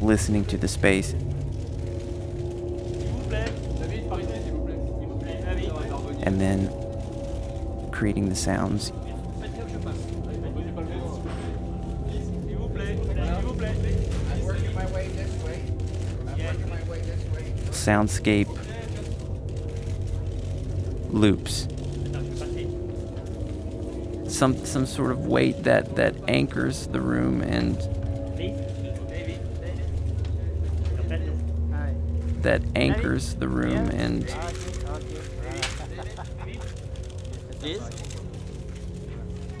listening to the space. And then creating the sounds. Soundscape loops. Some some sort of weight that that anchors the room and that anchors the room and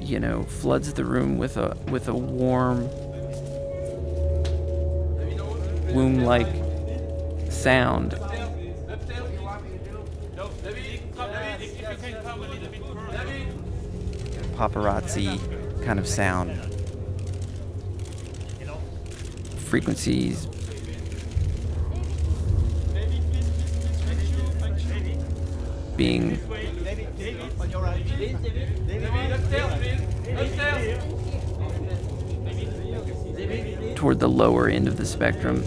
you know floods the room with a with a warm womb-like sound. Paparazzi kind of sound. Frequencies being toward the lower end of the spectrum.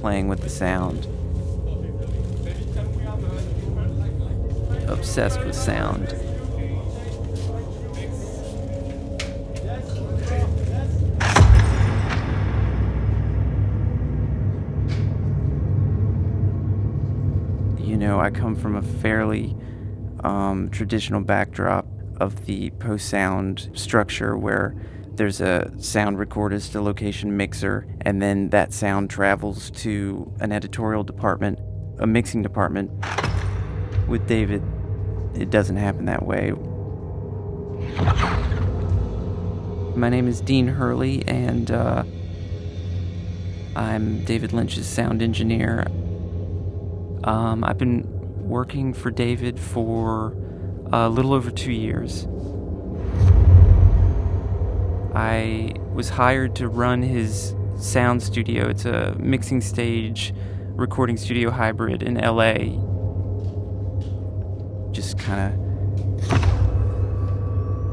Playing with the sound. Obsessed with sound. Know, I come from a fairly um, traditional backdrop of the post sound structure where there's a sound recordist, a location mixer, and then that sound travels to an editorial department, a mixing department. With David, it doesn't happen that way. My name is Dean Hurley, and uh, I'm David Lynch's sound engineer. Um, I've been working for David for a little over two years. I was hired to run his sound studio. It's a mixing stage, recording studio hybrid in LA. Just kind of,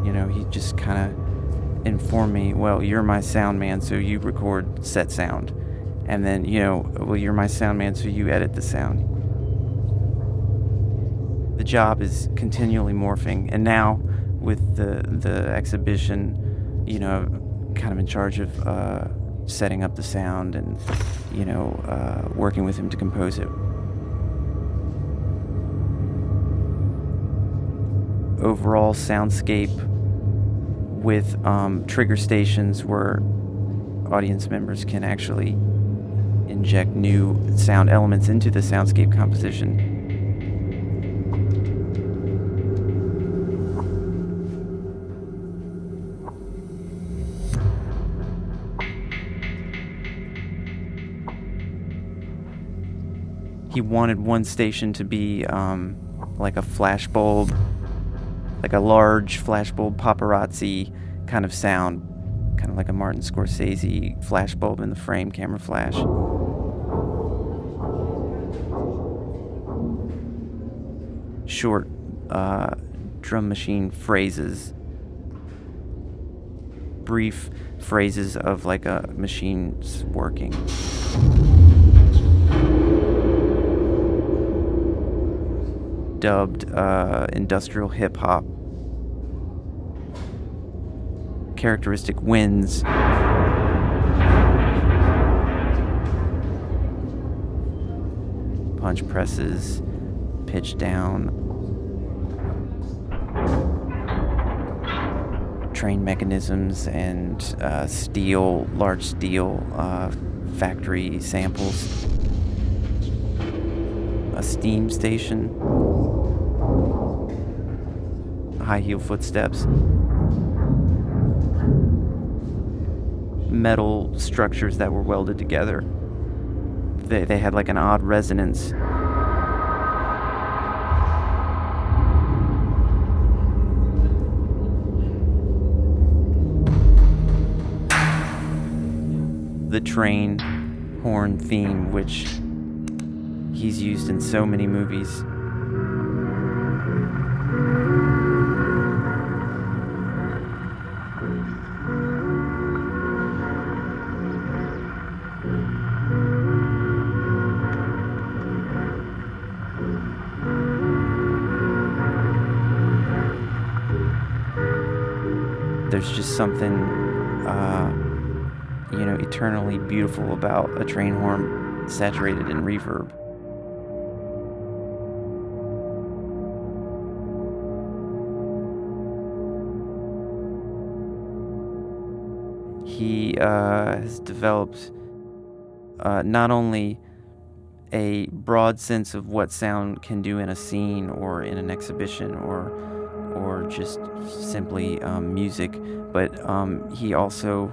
you know, he just kind of informed me, well, you're my sound man, so you record set sound. And then, you know, well, you're my sound man, so you edit the sound the job is continually morphing. And now, with the the exhibition, you know, kind of in charge of uh, setting up the sound and you know uh, working with him to compose it. Overall soundscape with um, trigger stations where audience members can actually inject new sound elements into the soundscape composition. He wanted one station to be um, like a flashbulb, like a large flashbulb paparazzi kind of sound, kind of like a Martin Scorsese flashbulb in the frame, camera flash. Short uh, drum machine phrases, brief phrases of like a machine's working. Dubbed uh, industrial hip hop. Characteristic winds. Punch presses, pitch down. Train mechanisms and uh, steel, large steel uh, factory samples. A steam station high heel footsteps. Metal structures that were welded together. They, they had like an odd resonance. The train horn theme, which he's used in so many movies there's just something, uh, you know, eternally beautiful about a train horn saturated in reverb. He uh, has developed uh, not only a broad sense of what sound can do in a scene or in an exhibition or or just simply um, music, but um, he also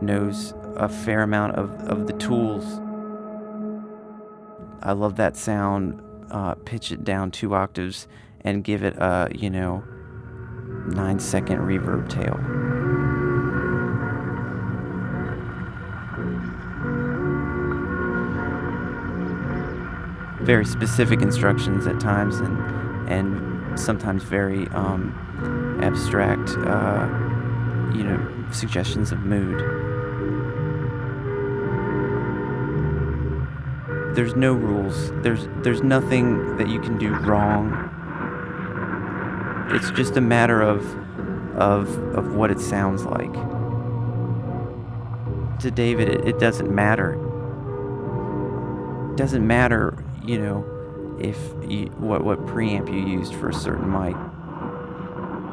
knows a fair amount of, of the tools. I love that sound. Uh, pitch it down two octaves and give it a you know nine second reverb tail. very specific instructions at times and and sometimes very um, abstract uh, you know suggestions of mood. There's no rules. There's there's nothing that you can do wrong. It's just a matter of of of what it sounds like. To David it, it doesn't matter. It doesn't matter you know, if you, what what preamp you used for a certain mic.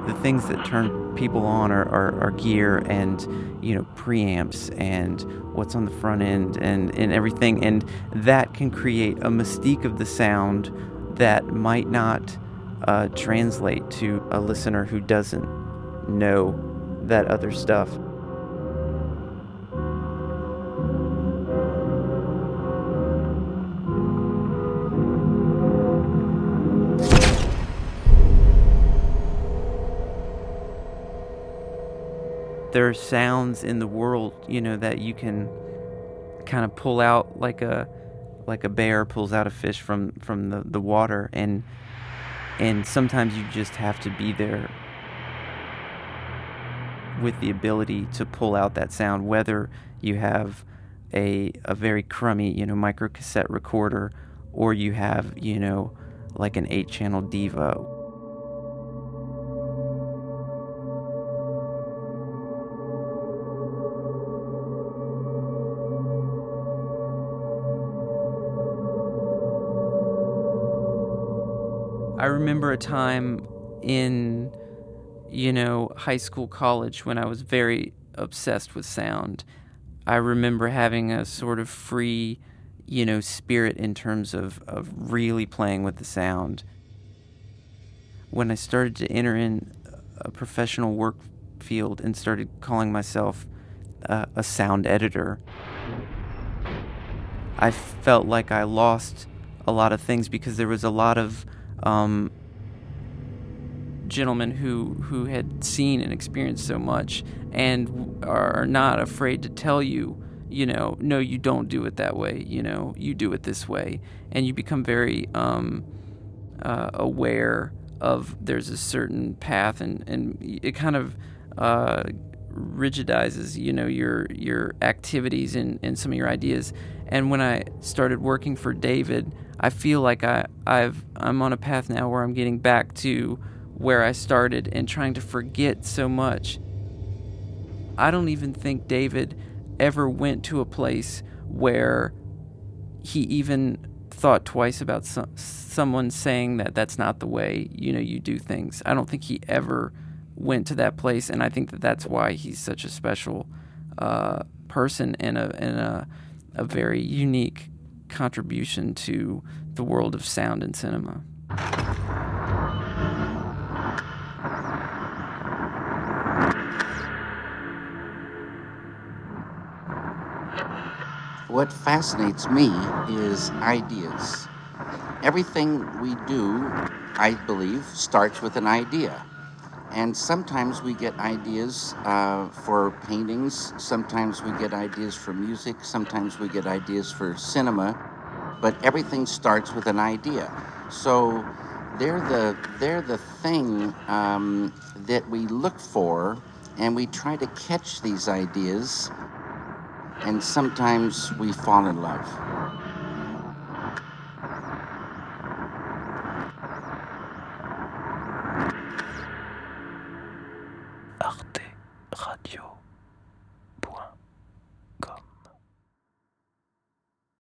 The things that turn people on are, are, are, gear and you know preamps and what's on the front end and, and everything and that can create a mystique of the sound that might not uh, translate to a listener who doesn't know that other stuff. There are sounds in the world, you know, that you can kind of pull out like a like a bear pulls out a fish from from the, the water. And and sometimes you just have to be there with the ability to pull out that sound whether you have a a very crummy, you know, micro cassette recorder or you have, you know, like an 8 channel Deva I remember a time in, you know, high school, college when I was very obsessed with sound. I remember having a sort of free, you know, spirit in terms of, of really playing with the sound. When I started to enter in a professional work field and started calling myself uh, a sound editor, I felt like I lost a lot of things because there was a lot of um, gentlemen who who had seen and experienced so much and are not afraid to tell you you know no you don't do it that way you know you do it this way. And you become very um, uh, aware of there's a certain path and and it kind of uh, rigidizes you know your your activities and, and some of your ideas. And when I started working for David I feel like I, I've I'm on a path now where I'm getting back to where I started and trying to forget so much. I don't even think David ever went to a place where he even thought twice about some, someone saying that that's not the way you know you do things. I don't think he ever went to that place, and I think that that's why he's such a special uh, person and a and a, a very unique contribution to the world of sound and cinema. What fascinates me is ideas. Everything we do, I believe, starts with an idea. And sometimes we get ideas uh, for paintings, sometimes we get ideas for music, sometimes we get ideas for cinema, but everything starts with an idea. So they're the, they're the thing um, that we look for, and we try to catch these ideas, and sometimes we fall in love.